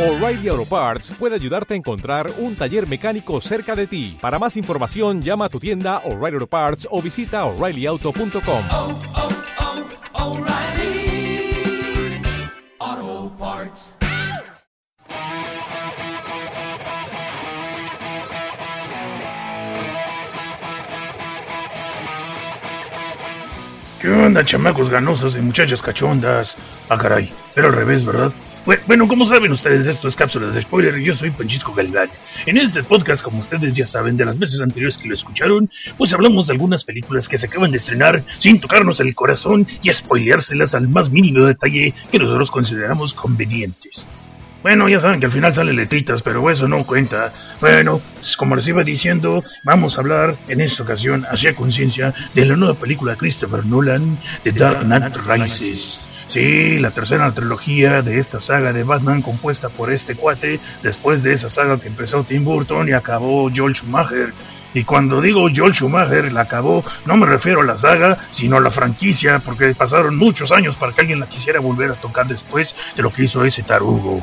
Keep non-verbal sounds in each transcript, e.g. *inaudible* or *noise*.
O'Reilly Auto Parts puede ayudarte a encontrar un taller mecánico cerca de ti. Para más información, llama a tu tienda O'Reilly Auto Parts o visita oreillyauto.com. oh, oh, Parts. ¿Qué onda, chamacos ganosos y muchachas cachondas? Ah, caray, era al revés, ¿verdad? Bue- Bueno, como saben ustedes, esto es Cápsulas de Spoiler yo soy Panchisco Galván. En este podcast, como ustedes ya saben de las veces anteriores que lo escucharon, pues hablamos de algunas películas que se acaban de estrenar sin tocarnos el corazón y spoileárselas al más mínimo detalle que nosotros consideramos convenientes. Bueno, ya saben que al final salen letritas, pero eso no cuenta. Bueno, pues como les iba diciendo, vamos a hablar en esta ocasión, hacia conciencia, de la nueva película de Christopher Nolan, The Dark Knight Rises. Sí, la tercera trilogía de esta saga de Batman compuesta por este cuate, después de esa saga que empezó Tim Burton y acabó Joel Schumacher. Y cuando digo Joel Schumacher la acabó, no me refiero a la saga, sino a la franquicia, porque pasaron muchos años para que alguien la quisiera volver a tocar después de lo que hizo ese tarugo.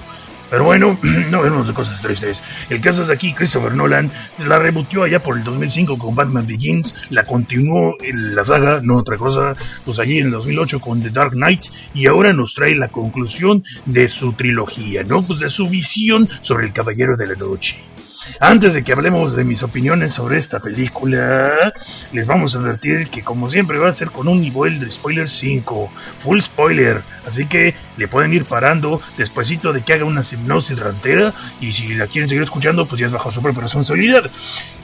Pero bueno, *clears throat* no vemos de cosas tristes. El caso es de aquí, Christopher Nolan la rebutió allá por el 2005 con Batman Begins, la continuó en la saga, no otra cosa, pues allí en el 2008 con The Dark Knight, y ahora nos trae la conclusión de su trilogía, ¿no? Pues de su visión sobre el Caballero de la Noche. Antes de que hablemos de mis opiniones sobre esta película, les vamos a advertir que como siempre va a ser con un nivel de spoiler 5, full spoiler, así que le pueden ir parando despuesito de que haga una hipnosis rantera. Y si la quieren seguir escuchando pues ya es bajo su propia responsabilidad.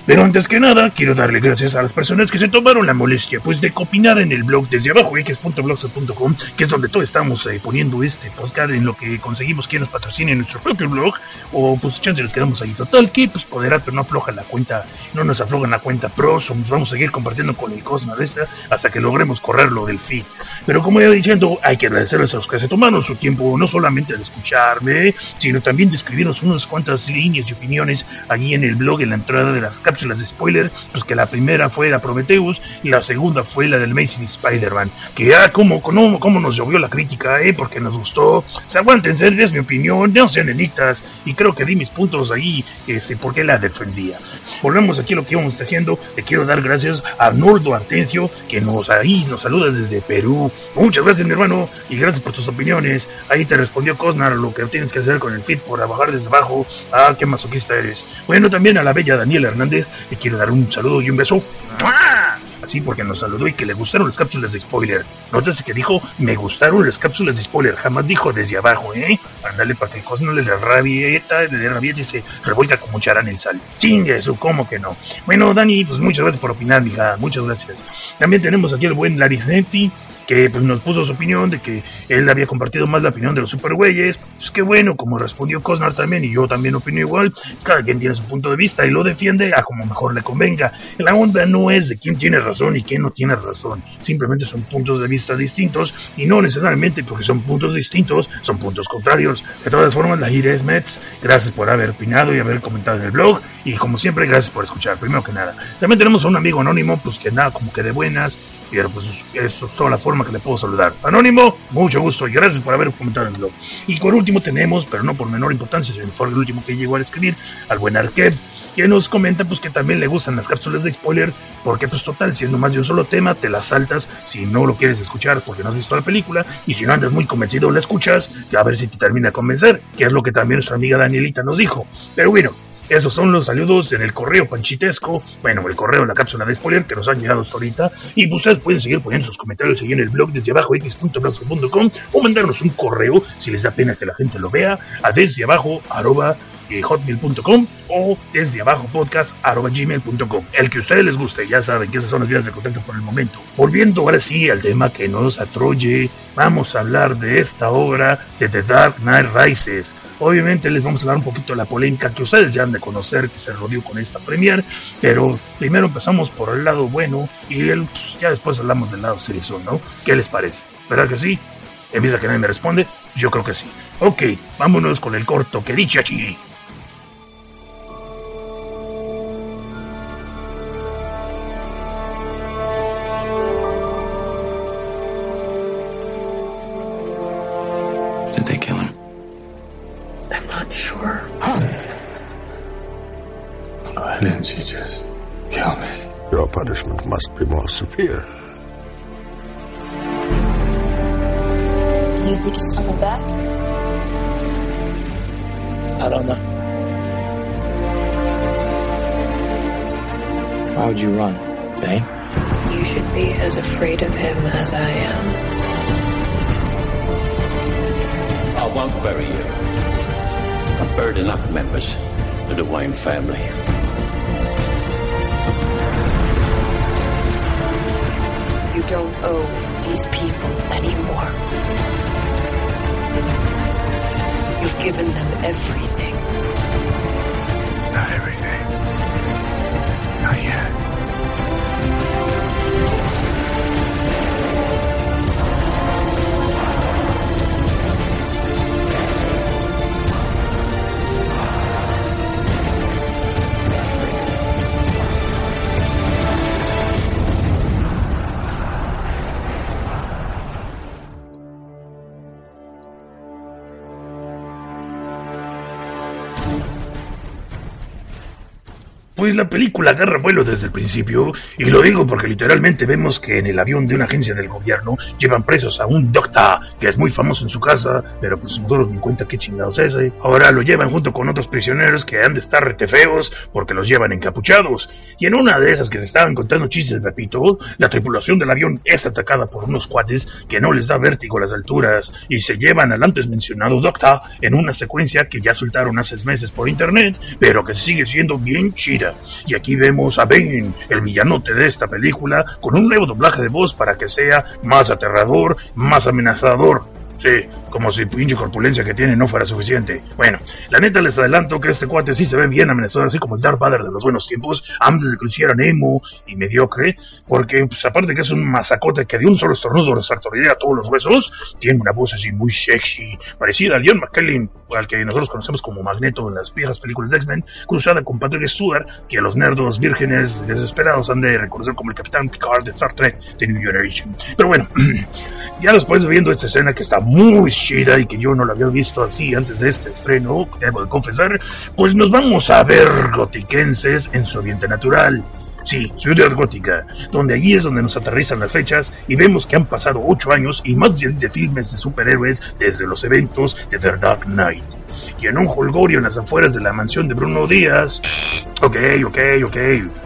Pero antes que nada, quiero darle gracias a las personas que se tomaron la molestia pues de copinar en el blog desde abajo, x.blogspot.com, que es donde todos estamos eh, poniendo este podcast en lo que conseguimos que nos patrocine nuestro propio blog, o pues chance les quedamos ahí. Total, que pues poder pero no afloja la cuenta, no nos afloja la cuenta pros, o nos vamos a seguir compartiendo con el Cosma de esta hasta que logremos correrlo del feed. Pero como ya diciendo, hay que agradecerles a los que se tomaron su tiempo, no solamente de escucharme, sino también de escribirnos unas cuantas líneas y opiniones allí en el blog, en la entrada de las cápsulas de spoiler, pues que la primera fue la Prometheus y la segunda fue la del Amazing Spider-Man. Que ah, como, como, como nos llovió la crítica, eh, porque nos gustó. Se aguántense, es mi opinión, no sean enitas, y creo que di mis puntos ahí, este, porque la defendía. Volvemos aquí a lo que íbamos tejiendo, le quiero dar gracias a Nordo Artencio, que nos ahí nos saluda desde Perú. Muchas gracias, mi hermano, y gracias por tus opiniones. Ahí te respondió Cosnar lo que tienes que hacer con el feed por bajar desde abajo. Ah, qué masoquista eres. Bueno, también a la bella Daniela Hernández, le quiero dar un saludo y un beso. Así porque nos saludó y que le gustaron las cápsulas de spoiler. Nótese que dijo, me gustaron las cápsulas de spoiler. Jamás dijo desde abajo, ¿eh? Ándale para que el Cosnar le dé rabieta, le dé rabieta y se revuelca como charán el sal. Chingue eso, ¿cómo que no? Bueno, Dani, pues muchas gracias por opinar, mija. Muchas gracias. También tenemos aquí al buen Laricetti, que pues nos puso su opinión de que él había compartido más la opinión de los supergüeyes. Pues qué bueno, como respondió Cosnar también, y yo también opino igual, cada quien tiene su punto de vista y lo defiende a como mejor le convenga. La onda no es de quién tiene razón y quién no tiene razón, simplemente son puntos de vista distintos y no necesariamente porque son puntos distintos, son puntos contrarios. De todas formas, la gira es Mets, gracias por haber opinado y haber comentado en el blog y como siempre, gracias por escuchar, primero que nada. También tenemos a un amigo anónimo, pues que nada, como que de buenas, pero pues eso es toda la forma que le puedo saludar. Anónimo, mucho gusto y gracias por haber comentado en el blog. Y por último tenemos, pero no por menor importancia, sino por el último que llegó a escribir, al buen Arquev, que nos comenta pues que también le gustan las cápsulas de spoiler, porque pues total, si es nomás de un solo tema, te las saltas si no lo quieres escuchar porque no has visto la película, y si no andas muy convencido la escuchas, a ver si te termina de convencer, que es lo que también nuestra amiga Danielita nos dijo. Pero bueno, esos son los saludos en el correo panchitesco, bueno, el correo en la cápsula de spoiler que nos han llegado hasta ahorita. Y pues ustedes pueden seguir poniendo sus comentarios ahí en el blog desde abajo x.blogspot.com o mandarnos un correo si les da pena que la gente lo vea a desde abajo arroba eh, hotmail.com o desde abajo podcast arroba gmail.com. El que a ustedes les guste, ya saben que esas son las vías de contacto por el momento. Volviendo ahora sí al tema que nos atroye, vamos a hablar de esta obra de The Dark Knight Rises. Obviamente les vamos a hablar un poquito de la polémica que ustedes ya han de conocer que se rodeó con esta premier, pero primero empezamos por el lado bueno y el, pues, ya después hablamos del lado serio, ¿no? ¿Qué les parece? ¿Verdad que sí? De que nadie me responde, yo creo que sí. Ok, vámonos con el corto que dice aquí. disappear. These people anymore. You've given them everything. Not everything. Not yet. Pues la película agarra vuelo desde el principio, y lo digo porque literalmente vemos que en el avión de una agencia del gobierno llevan presos a un doctor que es muy famoso en su casa, pero pues nosotros ni cuenta qué chingados es. ¿eh? Ahora lo llevan junto con otros prisioneros que han de estar rete feos porque los llevan encapuchados. Y en una de esas que se estaban contando chistes de Pepito, la tripulación del avión es atacada por unos cuates que no les da vértigo a las alturas y se llevan al antes mencionado doctor en una secuencia que ya soltaron hace meses por internet, pero que sigue siendo bien chida. Y aquí vemos a Bane, el villanote de esta película, con un nuevo doblaje de voz para que sea más aterrador, más amenazador. Sí, como si pinche corpulencia que tiene no fuera suficiente. Bueno, la neta les adelanto que este cuate sí se ve bien amenazador, así como el Darth Vader de los buenos tiempos, antes de que lo hicieran emo y mediocre, porque pues, aparte que es un masacote que de un solo estornudo resartoriría todos los huesos, tiene una voz así muy sexy, parecida al John McKellen, al que nosotros conocemos como Magneto en las viejas películas de X-Men, cruzada con Patrick Stewart, que a los nerdos vírgenes desesperados han de reconocer como el Capitán Picard de Star Trek de New Generation. Pero bueno, *clears throat* ya después de viendo esta escena que está muy chida y que yo no la había visto así antes de este estreno, debo de confesar, pues nos vamos a ver gotiquenses en su ambiente natural. Sí, Ciudad Gótica, donde allí es donde nos aterrizan las fechas y vemos que han pasado ocho años y más de 10 de filmes de superhéroes desde los eventos de The Dark Knight. Y en un holgorio en las afueras de la mansión de Bruno Díaz. Ok, ok, ok.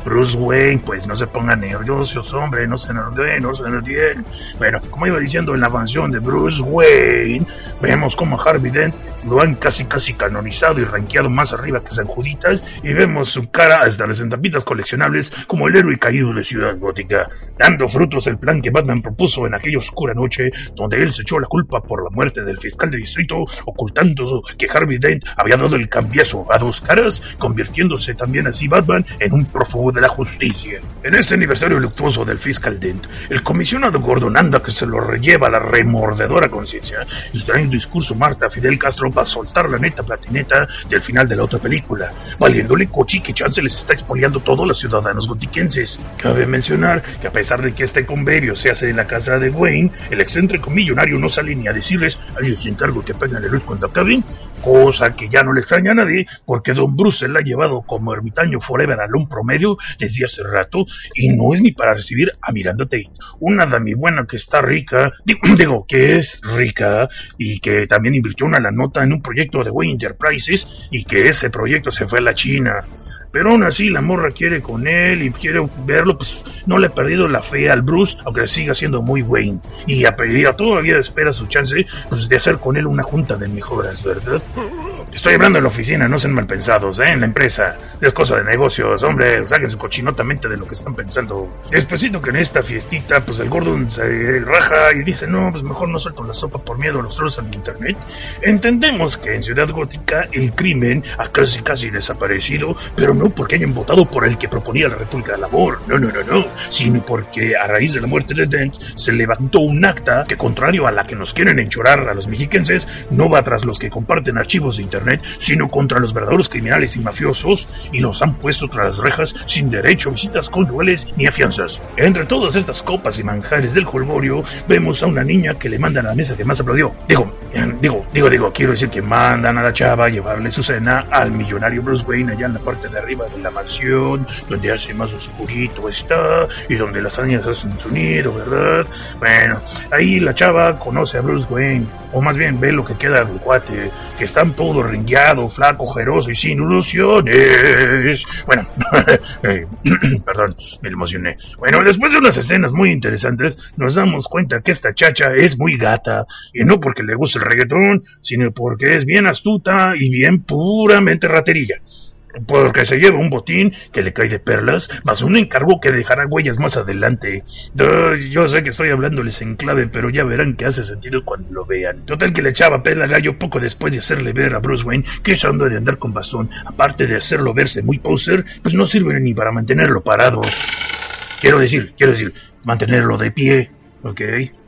Bruce Wayne, pues no se pongan nerviosos, hombre, no se nervien, no se nervien. Bueno, como iba diciendo en la mansión de Bruce Wayne, vemos como Harvey Dent lo han casi casi canonizado y rankeado más arriba que San Juditas y vemos su cara hasta las entapitas coleccionables como el héroe caído de Ciudad Gótica, dando frutos el plan que Batman propuso en aquella oscura noche donde él se echó la culpa por la muerte del fiscal de distrito, ocultando que Harvey Dent había dado el cambiazo a dos caras, convirtiéndose también así Batman en un prófugo de la justicia. En este aniversario luctuoso del fiscal Dent, el comisionado Gordon anda que se lo relleva la remordedora conciencia y trae un discurso Marta Fidel Castro para soltar la neta platineta del final de la otra película, valiéndole cochi que chance les está expoliando todo a los ciudadanos gotiquenses. Cabe mencionar que a pesar de que este convenio se hace en la casa de Wayne, el excéntrico millonario no sale ni a decirles, ay, les encargo que apaguen la luz cuando acaben, cosa que ya no le extraña a nadie, porque Don Bruce se la ha llevado como ermitaño forever al un promedio desde hace rato, y no es ni para recibir a Miranda Tate, una dami buena que está rica, *clears throat* digo, que es rica, y que también invirtió una la nota en un proyecto de Wayne Enterprises, y que ese proyecto se fue a la China. Pero aún así la morra quiere con él y quiere verlo, pues no le ha perdido la fe al Bruce, aunque siga siendo muy Wayne. Y a, a todavía espera su chance pues, de hacer con él una junta de mejoras, ¿verdad? Estoy hablando en la oficina, no sean mal pensados, ¿eh? En la empresa. Es cosa de negocios, hombre, saquen su cochinota mente de lo que están pensando. Despacito que en esta fiestita, pues el Gordon se raja y dice, no, pues mejor no suelto la sopa por miedo a los trolls en internet. Entendemos que en Ciudad Gótica el crimen ha casi casi desaparecido, pero no porque hayan votado por el que proponía la República del Amor, no, no, no, no, sino porque a raíz de la muerte de Dent se levantó un acta que, contrario a la que nos quieren enchorar a los mexiquenses, no va tras los que comparten archivos de Internet, sino contra los verdaderos criminales y mafiosos, y los han puesto tras las rejas sin derecho a visitas conyugales ni a fianzas. Entre todas estas copas y manjares del jolgorio, vemos a una niña que le mandan a la mesa que más aplaudió. Digo, eh, digo, digo, digo, quiero decir que mandan a la chava a llevarle su cena al millonario Bruce Wayne allá en la parte de arriba de la mansión, donde hace más oscurito está, y donde las arañas hacen su nido, ¿verdad? Bueno, ahí la chava conoce a Bruce Wayne, o más bien ve lo que queda del cuate, que está todo ringueado, flaco, jeroso y sin ilusiones. Bueno, *laughs* eh, *clears throat* perdón, me emocioné. Bueno, después de unas escenas muy interesantes, nos damos cuenta que esta chacha es muy gata, y no porque le guste el reggaetón, sino porque es bien astuta y bien puramente raterilla porque se lleva un botín que le cae de perlas, más un encargo que dejará huellas más adelante. Yo sé que estoy hablándoles en clave, pero ya verán que hace sentido cuando lo vean. Total que le echaba pela gallo poco después de hacerle ver a Bruce Wayne que eso ando de andar con bastón, aparte de hacerlo verse muy poser, pues no sirve ni para mantenerlo parado. Quiero decir, quiero decir, mantenerlo de pie. Ok,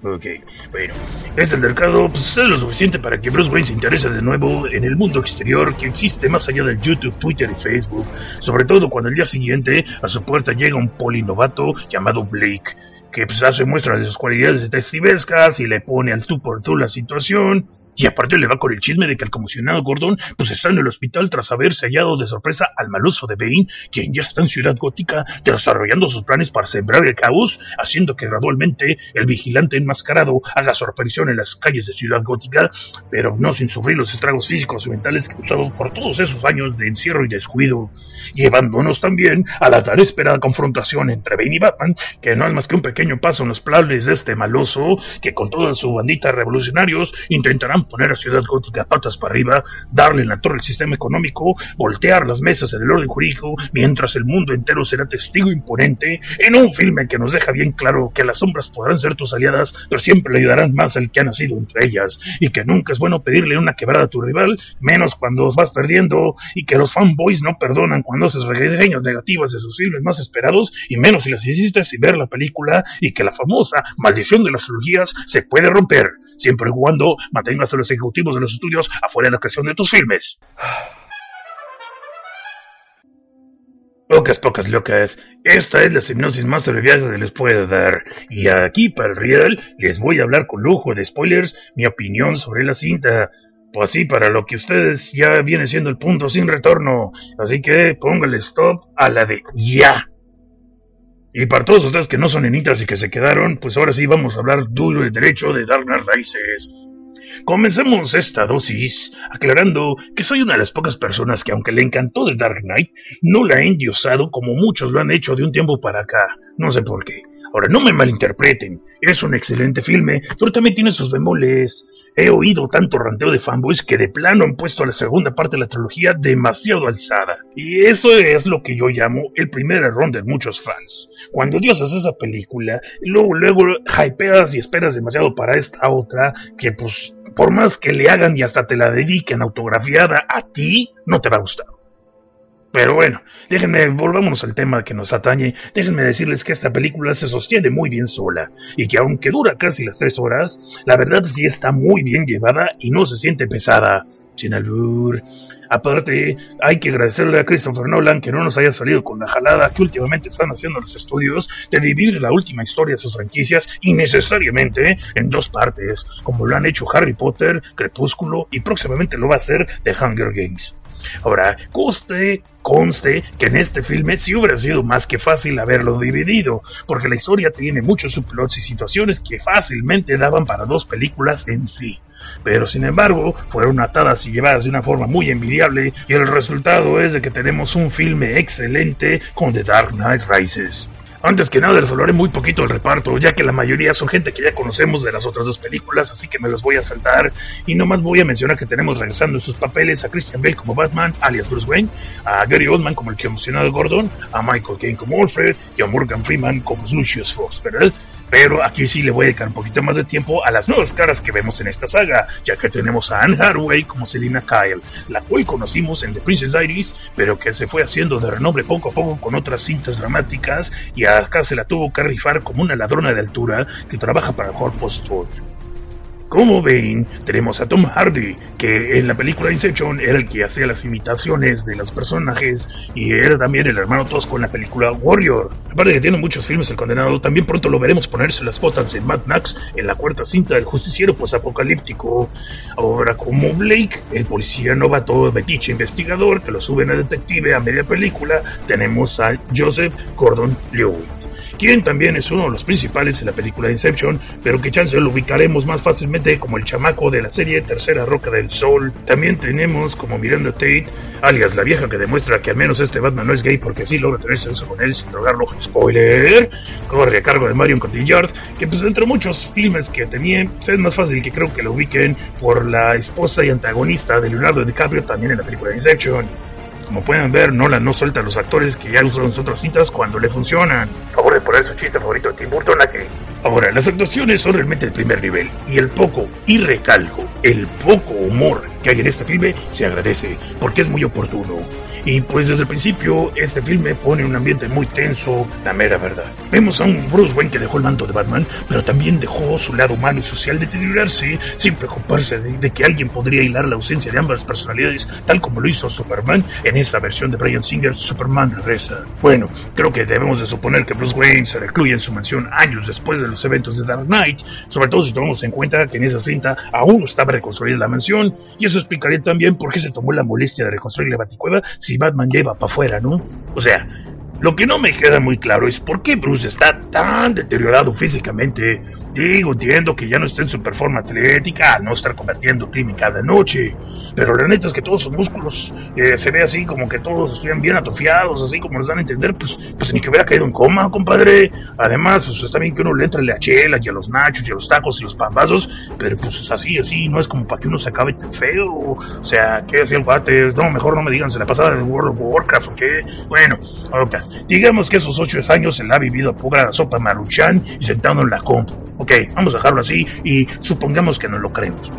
ok. Bueno, este mercado pues, es lo suficiente para que Bruce Wayne se interese de nuevo en el mundo exterior que existe más allá del YouTube, Twitter y Facebook. Sobre todo cuando el día siguiente a su puerta llega un polinovato llamado Blake, que pues, hace muestra de sus cualidades detectivescas y le pone al tú por tú la situación. Y aparte le va con el chisme de que el comisionado Gordon pues está en el hospital tras haberse hallado de sorpresa al maloso de Bane, quien ya está en Ciudad Gótica desarrollando sus planes para sembrar el caos, haciendo que gradualmente el vigilante enmascarado haga su aparición en las calles de Ciudad Gótica, pero no sin sufrir los estragos físicos y mentales causados por todos esos años de encierro y descuido, llevándonos también a la tan esperada confrontación entre Bane y Batman, que no es más que un pequeño paso en los planes de este maloso, que con toda su bandita revolucionarios intentarán poner a Ciudad Gótica patas para arriba, darle en la torre el sistema económico, voltear las mesas en el orden jurídico, mientras el mundo entero será testigo imponente, en un filme que nos deja bien claro que las sombras podrán ser tus aliadas, pero siempre le ayudarán más al que ha nacido entre ellas, y que nunca es bueno pedirle una quebrada a tu rival, menos cuando vas perdiendo, y que los fanboys no perdonan cuando haces reseñas negativas de sus filmes más esperados, y menos si las hiciste sin ver la película, y que la famosa maldición de las cirugías se puede romper, siempre y cuando mantengas a los ejecutivos de los estudios afuera de la creación de tus filmes. Pocas, pocas locas. Esta es la hipnosis más abreviada que les puedo dar. Y aquí, para el real, les voy a hablar con lujo de spoilers mi opinión sobre la cinta. Pues sí, para lo que ustedes ya viene siendo el punto sin retorno. Así que póngale stop a la de ya. Y para todos ustedes que no son enitas y que se quedaron, pues ahora sí vamos a hablar duro y derecho de Dark Knight Rises. Comencemos esta dosis aclarando que soy una de las pocas personas que aunque le encantó The Dark Knight, no la he endiosado como muchos lo han hecho de un tiempo para acá. No sé por qué. Ahora, no me malinterpreten, es un excelente filme, pero también tiene sus bemoles. He oído tanto ranteo de fanboys que de plano han puesto a la segunda parte de la trilogía demasiado alzada. Y eso es lo que yo llamo el primer error de muchos fans. Cuando Dios hace esa película, luego, luego hypeas y esperas demasiado para esta otra, que pues por más que le hagan y hasta te la dediquen autografiada a ti, no te va a gustar. Pero bueno, déjenme, volvámonos al tema que nos atañe. Déjenme decirles que esta película se sostiene muy bien sola y que aunque dura casi las tres horas, la verdad sí está muy bien llevada y no se siente pesada. Sin albur. Aparte, hay que agradecerle a Christopher Nolan que no nos haya salido con la jalada que últimamente están haciendo los estudios de dividir la última historia de sus franquicias innecesariamente en dos partes, como lo han hecho Harry Potter, Crepúsculo y próximamente lo va a hacer The Hunger Games. Ahora, conste, conste que en este filme sí hubiera sido más que fácil haberlo dividido, porque la historia tiene muchos subplots y situaciones que fácilmente daban para dos películas en sí. Pero sin embargo, fueron atadas y llevadas de una forma muy envidiable, y el resultado es de que tenemos un filme excelente con The Dark Knight Rises. Antes que nada les hablaré muy poquito del reparto, ya que la mayoría son gente que ya conocemos de las otras dos películas, así que me las voy a saltar. Y nomás voy a mencionar que tenemos regresando en sus papeles a Christian Bale como Batman, alias Bruce Wayne, a Gary Oldman como el que emocionado Gordon, a Michael Caine como Alfred y a Morgan Freeman como Lucius Fox, ¿verdad? Pero aquí sí le voy a dedicar un poquito más de tiempo a las nuevas caras que vemos en esta saga, ya que tenemos a Anne Hathaway como Selina Kyle, la cual conocimos en The Princess Diaries, pero que se fue haciendo de renombre poco a poco con otras cintas dramáticas y acá se la tuvo que rifar como una ladrona de altura que trabaja para Corpus Todd. Como ven, tenemos a Tom Hardy, que en la película Inception era el que hacía las imitaciones de los personajes y era también el hermano tosco en la película Warrior. Aparte de que tiene muchos filmes el condenado, también pronto lo veremos ponerse las botas en Mad Max en la cuarta cinta del justiciero posapocalíptico. Ahora como Blake, el policía novato, metiche investigador que lo suben a detective a media película, tenemos a Joseph Gordon-Levitt quien también es uno de los principales en la película Inception, pero que chance lo ubicaremos más fácilmente como el chamaco de la serie Tercera Roca del Sol. También tenemos como Miranda Tate, alias la vieja que demuestra que al menos este Batman no es gay porque sí logra tener sexo con él sin drogarlo. Spoiler, corre a cargo de Marion Cotillard, que pues entre muchos filmes que tenía, pues, es más fácil que creo que lo ubiquen por la esposa y antagonista de Leonardo DiCaprio también en la película Inception. Como pueden ver, Nolan no suelta a los actores que ya usaron sus otras cintas cuando le funcionan. Favor de poner su chiste favorito de Tim Burton aquí. Ahora, las actuaciones son realmente el primer nivel, y el poco, y recalco, el poco humor que hay en este filme se agradece, porque es muy oportuno. Y pues desde el principio este filme pone un ambiente muy tenso, la mera verdad. Vemos a un Bruce Wayne que dejó el manto de Batman, pero también dejó su lado humano y social deteriorarse sin preocuparse de, de que alguien podría hilar la ausencia de ambas personalidades, tal como lo hizo Superman en esta versión de Brian Singer, Superman regresa. Bueno, creo que debemos de suponer que Bruce Wayne se recluye en su mansión años después de los eventos de Dark Knight, sobre todo si tomamos en cuenta que en esa cinta aún estaba reconstruida la mansión, y eso explicaría también por qué se tomó la molestia de reconstruir la baticueva si Batman lleva para afuera, ¿no? O sea, lo que no me queda muy claro es por qué Bruce está tan deteriorado físicamente. Digo, entiendo que ya no está en su forma atlética, no estar combatiendo crimen cada noche. Pero la neta es que todos sus músculos eh, se ve así como que todos estuvieran bien atrofiados, así como nos dan a entender, pues, pues ni que hubiera caído en coma, compadre. Además, pues está bien que uno le entre a la chela y a los nachos y a los tacos y los pambazos, pero pues así, así, no es como para que uno se acabe tan feo. O sea, ¿qué hacía el guate? No, mejor no me digan, se la pasaba en World of Warcraft o qué. Bueno, ahora Digamos que esos ocho años se la ha vivido pura la sopa maruchan y sentado en la compu. Ok, vamos a dejarlo así y supongamos que no lo creemos.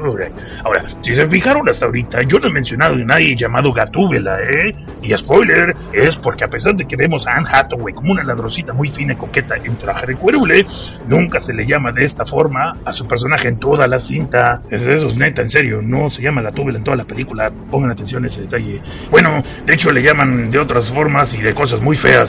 Ahora, si se fijaron hasta ahorita, yo no he mencionado a nadie llamado Gatúbela, ¿eh? Y spoiler, es porque a pesar de que vemos a Anne Hathaway como una ladrosita muy fina y coqueta en traje de cuérule, nunca se le llama de esta forma a su personaje en toda la cinta. Es eso, es neta, en serio, no se llama Gatúbela en toda la película. Pongan atención a ese detalle. Bueno, de hecho le llaman de otras formas y de cosas muy feas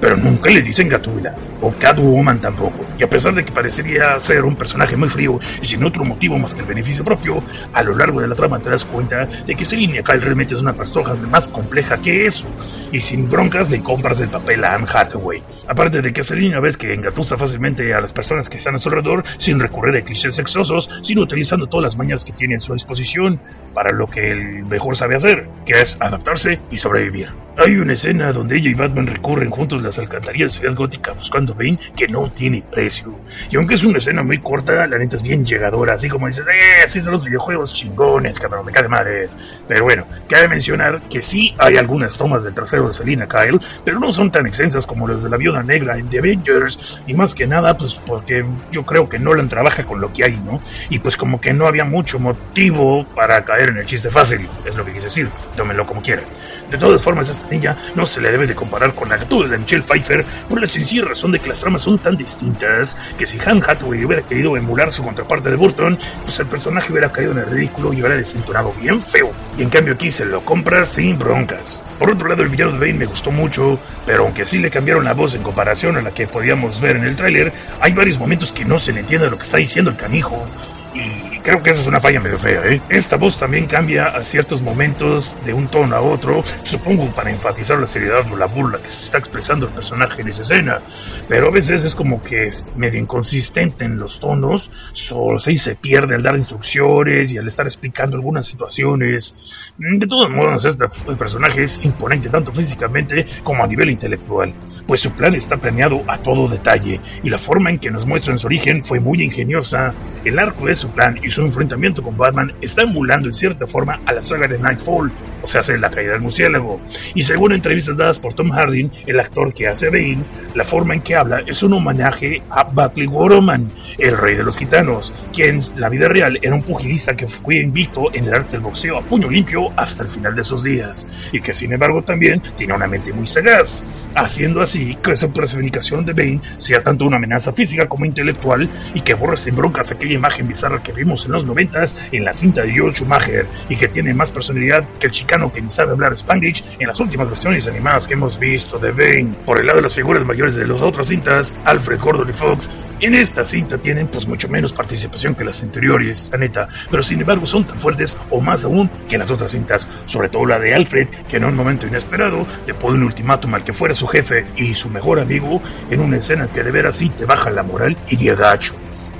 Pero nunca le dicen Gatúbela, o Catwoman tampoco. Y a pesar de que parecería ser un personaje muy frío y sin otro motivo más que el beneficio propio, a lo largo de la trama te das cuenta de que Selina Kyle realmente es una pastoja más compleja que eso. Y sin broncas le compras el papel a Anne Hathaway. Aparte de que Selina ves que engatusa fácilmente a las personas que están a su alrededor sin recurrir a clichés sexosos, sino utilizando todas las mañas que tiene a su disposición para lo que él mejor sabe hacer, que es adaptarse y sobrevivir. Hay una escena donde ella y Batman recurren juntos las alcantarillas de Ciudad Gótica buscando Bane que no tiene precio. Y aunque es una escena muy corta, la neta es bien llegadora, así como dices, eh, así son los videojuegos chingones, cabrón, me cae madres. Pero bueno, cabe mencionar que sí hay algunas tomas del trasero de Selina Kyle, pero no son tan extensas como las de la Viuda Negra en The Avengers, y más que nada, pues porque yo creo que Nolan trabaja con lo que hay, ¿no? Y pues como que no había mucho motivo para caer en el chiste fácil, es lo que quise decir, tómenlo como quieran. De todas formas, esta niña no se le debe de comparar con la de Michelle Pfeiffer por la sencilla razón de que las tramas son tan distintas que si Han Hathaway hubiera querido emular su contraparte de Burton, pues el personaje hubiera caído en el ridículo y hubiera desintonado bien feo. Y en cambio aquí se lo compra sin broncas. Por otro lado, el villano de Bane me gustó mucho, pero aunque sí le cambiaron la voz en comparación a la que podíamos ver en el tráiler, hay varios momentos que no se le entiende lo que está diciendo el canijo. Y creo que esa es una falla medio fea, ¿eh? Esta voz también cambia a ciertos momentos de un tono a otro, supongo para enfatizar la seriedad o la burla que se está expresando el personaje en esa escena. Pero a veces es como que es medio inconsistente en los tonos, solo se, se pierde al dar instrucciones y al estar explicando algunas situaciones. De todos modos, este personaje es imponente tanto físicamente como a nivel intelectual, pues su plan está planeado a todo detalle y la forma en que nos muestran su origen fue muy ingeniosa. El arco de su plan y su enfrentamiento con Batman está emulando en cierta forma a la saga de Nightfall, o sea, hace la caída del murciélago. Y según entrevistas dadas por Tom Harding, el actor que hace Bane, la forma en que habla es un homenaje a Batley Goroman, el rey de los gitanos, quien en la vida real era un pugilista que fue invicto en el arte del boxeo a puño limpio hasta el final de sus días, y que sin embargo también tiene una mente muy sagaz, haciendo así que su personificación de Bane sea tanto una amenaza física como intelectual y que borre sin broncas aquella imagen bizarra que vimos en los noventas en la cinta de George Schumacher y que tiene más personalidad que el chicano que ni sabe hablar Spanglish en las últimas versiones animadas que hemos visto de Bane. Por el lado de las figuras mayores de las otras cintas, Alfred, Gordon y Fox, en esta cinta tienen pues mucho menos participación que las anteriores, la neta, pero sin embargo son tan fuertes o más aún que las otras cintas, sobre todo la de Alfred, que en un momento inesperado le pone un ultimátum al que fuera su jefe y su mejor amigo en una escena que de veras sí te baja la moral y de agacho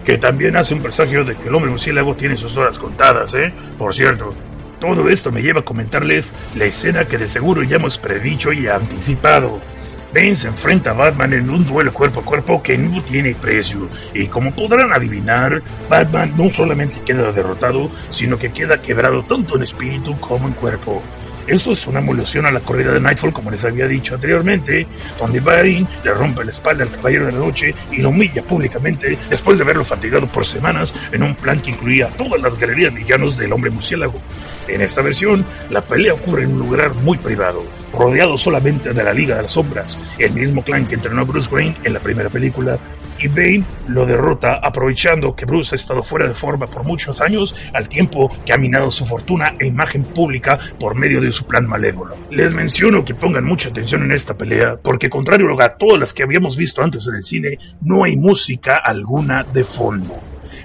que también hace un presagio de que el hombre murciélago tiene sus horas contadas, ¿eh? Por cierto, todo esto me lleva a comentarles la escena que de seguro ya hemos predicho y anticipado. Bane se enfrenta a Batman en un duelo cuerpo a cuerpo que no tiene precio, y como podrán adivinar, Batman no solamente queda derrotado, sino que queda quebrado tanto en espíritu como en cuerpo. Esto es una emulación a la corrida de Nightfall, como les había dicho anteriormente, donde Bane le rompe la espalda al Caballero de la Noche y lo humilla públicamente después de haberlo fatigado por semanas en un plan que incluía todas las galerías de villanos del hombre murciélago. En esta versión, la pelea ocurre en un lugar muy privado, rodeado solamente de la Liga de las Sombras, el mismo clan que entrenó a Bruce Wayne en la primera película, y Bane lo derrota aprovechando que Bruce ha estado fuera de forma por muchos años al tiempo que ha minado su fortuna e imagen pública por medio de su plan malévolo. Les menciono que pongan mucha atención en esta pelea porque contrario a todas las que habíamos visto antes en el cine, no hay música alguna de fondo.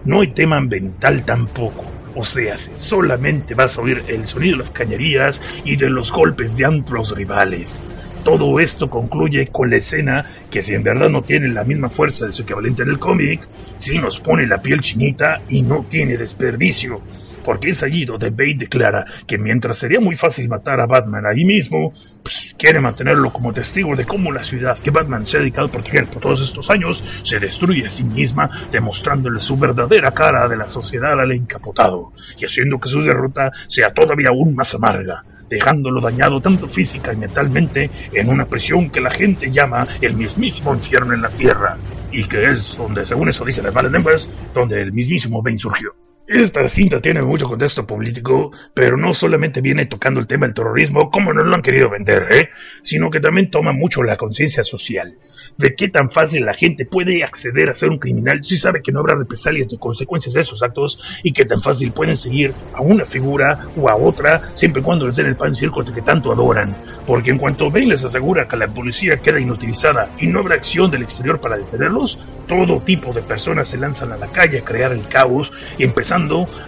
No hay tema ambiental tampoco. O sea, solamente vas a oír el sonido de las cañerías y de los golpes de ambos rivales. Todo esto concluye con la escena que si en verdad no tiene la misma fuerza de su equivalente en el cómic, sí nos pone la piel chinita y no tiene desperdicio. Porque es allí donde Bane declara que mientras sería muy fácil matar a Batman ahí mismo, pues quiere mantenerlo como testigo de cómo la ciudad que Batman se ha dedicado a proteger por todos estos años se destruye a sí misma, demostrándole su verdadera cara de la sociedad al encapotado, y haciendo que su derrota sea todavía aún más amarga dejándolo dañado tanto física y mentalmente en una prisión que la gente llama el mismísimo infierno en la tierra, y que es donde, según eso dicen las malas lenguas, donde el mismísimo Bane surgió. Esta cinta tiene mucho contexto político, pero no solamente viene tocando el tema del terrorismo, como nos lo han querido vender, ¿eh? sino que también toma mucho la conciencia social, de qué tan fácil la gente puede acceder a ser un criminal si sabe que no habrá represalias ni consecuencias de esos actos, y qué tan fácil pueden seguir a una figura o a otra, siempre y cuando les den el pan circo que tanto adoran, porque en cuanto Bane les asegura que la policía queda inutilizada y no habrá acción del exterior para detenerlos, todo tipo de personas se lanzan a la calle a crear el caos y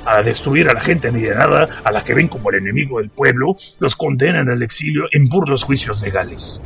a destruir a la gente nada, a la que ven como el enemigo del pueblo, los condenan al exilio en burdos juicios legales.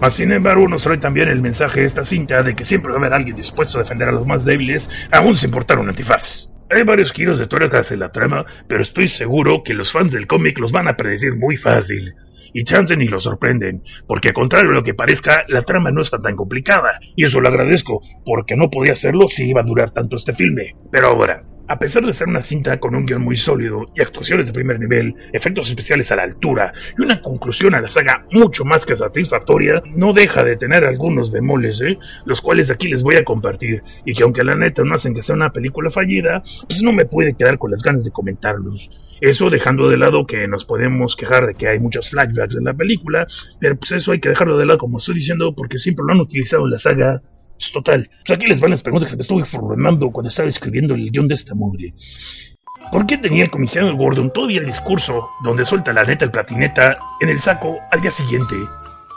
Mas, sin embargo, nos trae también el mensaje de esta cinta de que siempre va a haber alguien dispuesto a defender a los más débiles, aún sin portar un antifaz. Hay varios giros de tuercas en la trama, pero estoy seguro que los fans del cómic los van a predecir muy fácil. Y chance ni lo sorprenden, porque contrario a lo que parezca, la trama no está tan complicada, y eso lo agradezco, porque no podía hacerlo si iba a durar tanto este filme. Pero ahora, a pesar de ser una cinta con un guion muy sólido y actuaciones de primer nivel, efectos especiales a la altura y una conclusión a la saga mucho más que satisfactoria, no deja de tener algunos bemoles, ¿eh? los cuales aquí les voy a compartir y que aunque la neta no hacen que sea una película fallida, pues no me puede quedar con las ganas de comentarlos. Eso dejando de lado que nos podemos quejar de que hay muchos flashbacks en la película, pero pues eso hay que dejarlo de lado como estoy diciendo porque siempre lo han utilizado en la saga total. Pues aquí les van las preguntas que me estuve formando cuando estaba escribiendo el guion de esta mugre. ¿Por qué tenía el comisario Gordon todavía el discurso donde suelta la neta el platineta en el saco al día siguiente?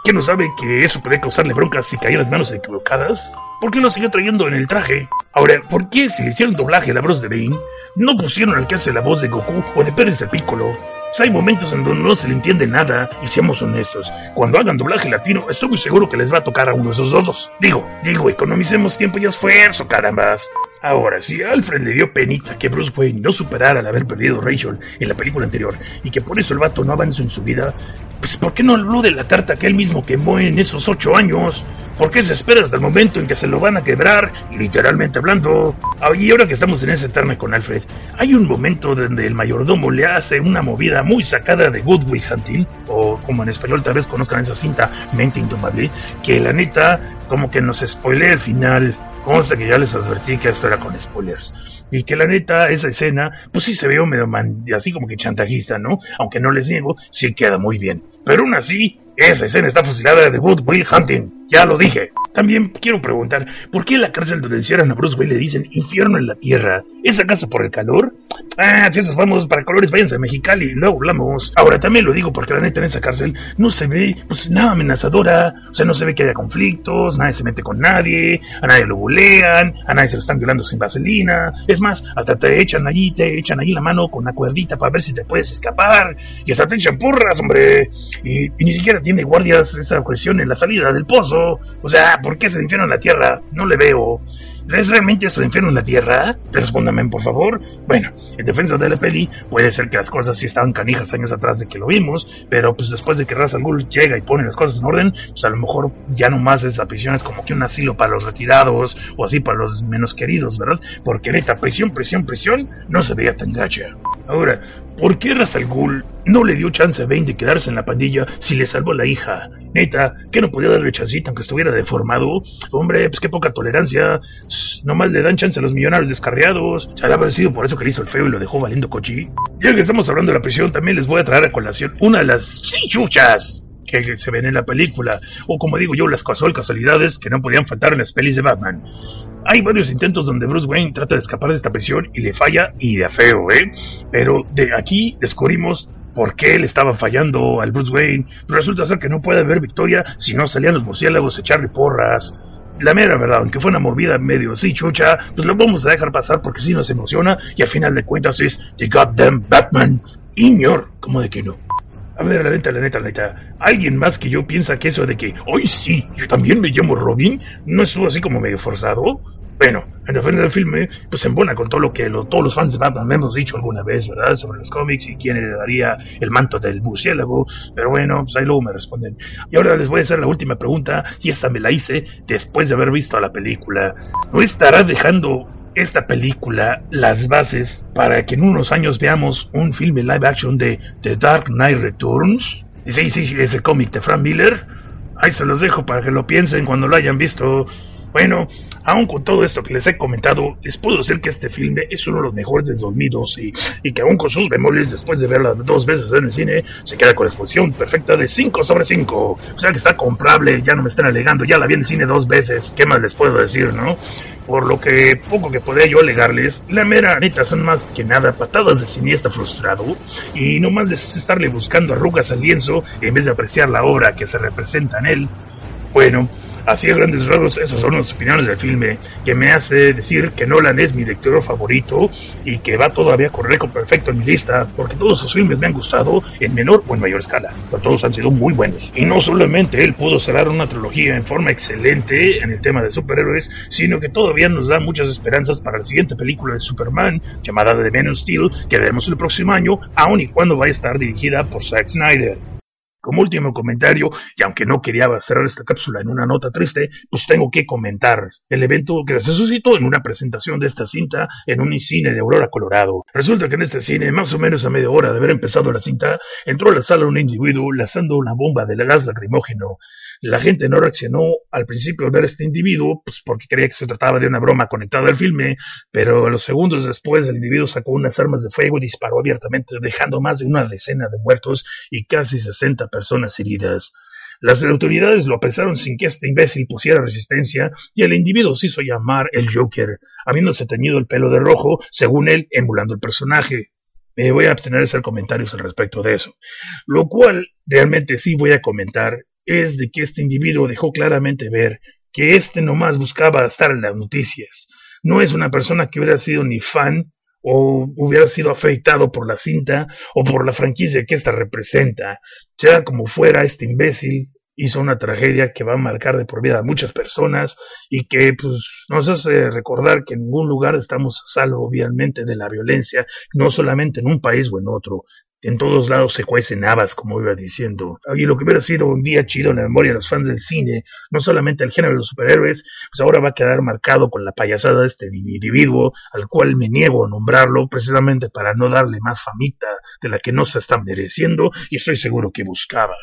¿Quién no sabe que eso puede causarle broncas si caía las manos equivocadas? ¿Por qué lo siguió trayendo en el traje? Ahora, ¿por qué si le hicieron doblaje a la voz de Bane, no pusieron al que hace la voz de Goku o de Pérez de Piccolo? Hay momentos en donde no se le entiende nada y seamos honestos. Cuando hagan doblaje latino, estoy muy seguro que les va a tocar a uno de esos dos. Digo, digo, economicemos tiempo y esfuerzo, carambas. Ahora, si Alfred le dio penita que Bruce Wayne no superara al haber perdido Rachel en la película anterior y que por eso el vato no avance en su vida, pues ¿por qué no habló la tarta que él mismo quemó en esos ocho años? ¿Por qué se espera hasta el momento en que se lo van a quebrar, literalmente hablando? Ah, y ahora que estamos en ese terme con Alfred, hay un momento donde el mayordomo le hace una movida muy sacada de Good Will Hunting, o como en español tal vez conozcan esa cinta, Mente Indomable, que la neta como que nos spoilea el final. Consta que ya les advertí que esto era con spoilers. Y que la neta, esa escena, pues sí se ve medio man- así como que chantajista, ¿no? Aunque no les niego, sí queda muy bien. Pero aún así, esa escena está fusilada de Good Will Hunting. Ya lo dije. También quiero preguntar, ¿por qué en la cárcel donde encierran a Bruce Wayne le dicen infierno en la tierra? ¿Es acaso por el calor? Ah, si esos vamos para colores, váyanse a Mexicali y luego hablamos. Ahora también lo digo porque la neta en esa cárcel no se ve pues nada amenazadora. O sea, no se ve que haya conflictos, nadie se mete con nadie, a nadie lo bulean, a nadie se lo están violando sin vaselina. Es más, hasta te echan allí, te echan allí la mano con una cuerdita para ver si te puedes escapar. Y hasta te echan porras, hombre. Y, y ni siquiera tiene guardias esa cuestión en la salida del pozo. O sea, ¿por qué es el infierno en la tierra? No le veo. ¿Es realmente eso el infierno en la tierra? Respóndame, por favor. Bueno, en defensa de la peli, puede ser que las cosas sí estaban canijas años atrás de que lo vimos, pero pues después de que Ra's llega y pone las cosas en orden, pues a lo mejor ya no más esa prisión es como que un asilo para los retirados o así para los menos queridos, ¿verdad? Porque neta, prisión, prisión, prisión, no se veía tan gacha. Ahora, ¿por qué Ra's al Ghul no le dio chance a Bane de quedarse en la pandilla si le salvó a la hija? Neta, que no podía darle chancita aunque estuviera deformado. Hombre, pues qué poca tolerancia. Nomás le dan chance a los millonarios descarriados. Se habrá sido por eso que le hizo el feo y lo dejó valiendo cochi. Ya que estamos hablando de la prisión, también les voy a traer a colación una de las chichuchas que se ven en la película, o como digo yo, las casual casualidades que no podían faltar en las pelis de Batman. Hay varios intentos donde Bruce Wayne trata de escapar de esta prisión y le falla y de feo, ¿eh? Pero de aquí descubrimos por qué le estaba fallando al Bruce Wayne. Resulta ser que no puede haber victoria si no salían los murciélagos a echarle porras. La mera verdad, aunque fue una movida medio así chucha, pues lo vamos a dejar pasar porque sí nos emociona y al final de cuentas es The Goddamn Batman. Ignor, como de que no. A ver, la neta, la neta, la neta. ¿Alguien más que yo piensa que eso de que, hoy sí, yo también me llamo Robin, no estuvo así como medio forzado? Bueno, en defensa del filme, pues embona con todo lo que todos los fans de Batman hemos dicho alguna vez, ¿verdad? Sobre los cómics y quién le daría el manto del murciélago. Pero bueno, pues ahí luego me responden. Y ahora les voy a hacer la última pregunta, y esta me la hice después de haber visto la película. ¿No estará dejando esta película las bases para que en unos años veamos un filme live action de The Dark Knight Returns? Y sí, sí, ese cómic de Frank Miller. Ahí se los dejo para que lo piensen cuando lo hayan visto. Bueno, aún con todo esto que les he comentado, les puedo decir que este filme es uno de los mejores del 2012 y, y que aún con sus bemoles, después de verla dos veces en el cine, se queda con la exposición perfecta de 5 sobre 5. O sea que está comprable, ya no me están alegando, ya la vi en el cine dos veces, ¿qué más les puedo decir, no? Por lo que poco que podría yo alegarles, la mera neta son más que nada patadas de cineasta frustrado y no más de estarle buscando arrugas al lienzo en vez de apreciar la obra que se representa en él. Bueno, así a grandes rasgos, esas son las opiniones del filme, que me hace decir que Nolan es mi director favorito y que va todavía con perfecto en mi lista, porque todos sus filmes me han gustado en menor o en mayor escala, pero todos han sido muy buenos. Y no solamente él pudo cerrar una trilogía en forma excelente en el tema de superhéroes, sino que todavía nos da muchas esperanzas para la siguiente película de Superman, llamada The Man of Steel, que veremos el próximo año, aun y cuando va a estar dirigida por Zack Snyder. Como último comentario, y aunque no quería cerrar esta cápsula en una nota triste, pues tengo que comentar el evento que se suscitó en una presentación de esta cinta en un cine de Aurora, Colorado. Resulta que en este cine, más o menos a media hora de haber empezado la cinta, entró a la sala un individuo lanzando una bomba de gas lacrimógeno. La gente no reaccionó al principio al ver a este individuo, pues porque creía que se trataba de una broma conectada al filme, pero los segundos después el individuo sacó unas armas de fuego y disparó abiertamente, dejando más de una decena de muertos y casi 60 personas heridas. Las autoridades lo apresaron sin que este imbécil pusiera resistencia y el individuo se hizo llamar el Joker, habiéndose teñido el pelo de rojo, según él, emulando el personaje. Me voy a abstener de hacer comentarios al respecto de eso. Lo cual realmente sí voy a comentar es de que este individuo dejó claramente ver que este nomás buscaba estar en las noticias. No es una persona que hubiera sido ni fan o hubiera sido afectado por la cinta o por la franquicia que ésta representa. Sea como fuera, este imbécil hizo una tragedia que va a marcar de por vida a muchas personas y que pues, nos hace recordar que en ningún lugar estamos a salvo obviamente de la violencia, no solamente en un país o en otro. En todos lados se cuecen habas, como iba diciendo. Y lo que hubiera sido un día chido en la memoria de los fans del cine, no solamente el género de los superhéroes, pues ahora va a quedar marcado con la payasada de este individuo, al cual me niego a nombrarlo, precisamente para no darle más famita de la que no se está mereciendo, y estoy seguro que buscaba.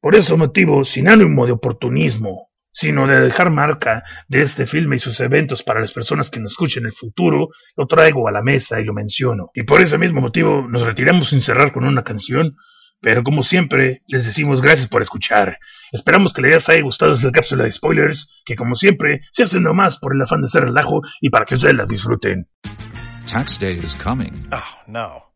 Por ese motivo, sin ánimo de oportunismo, sino de dejar marca de este filme y sus eventos para las personas que nos escuchen en el futuro, lo traigo a la mesa y lo menciono. Y por ese mismo motivo nos retiramos sin cerrar con una canción, pero como siempre les decimos gracias por escuchar. Esperamos que les haya gustado esta cápsula de spoilers, que como siempre se hacen nomás por el afán de hacer relajo y para que ustedes las disfruten. Tax day is coming. Oh, no.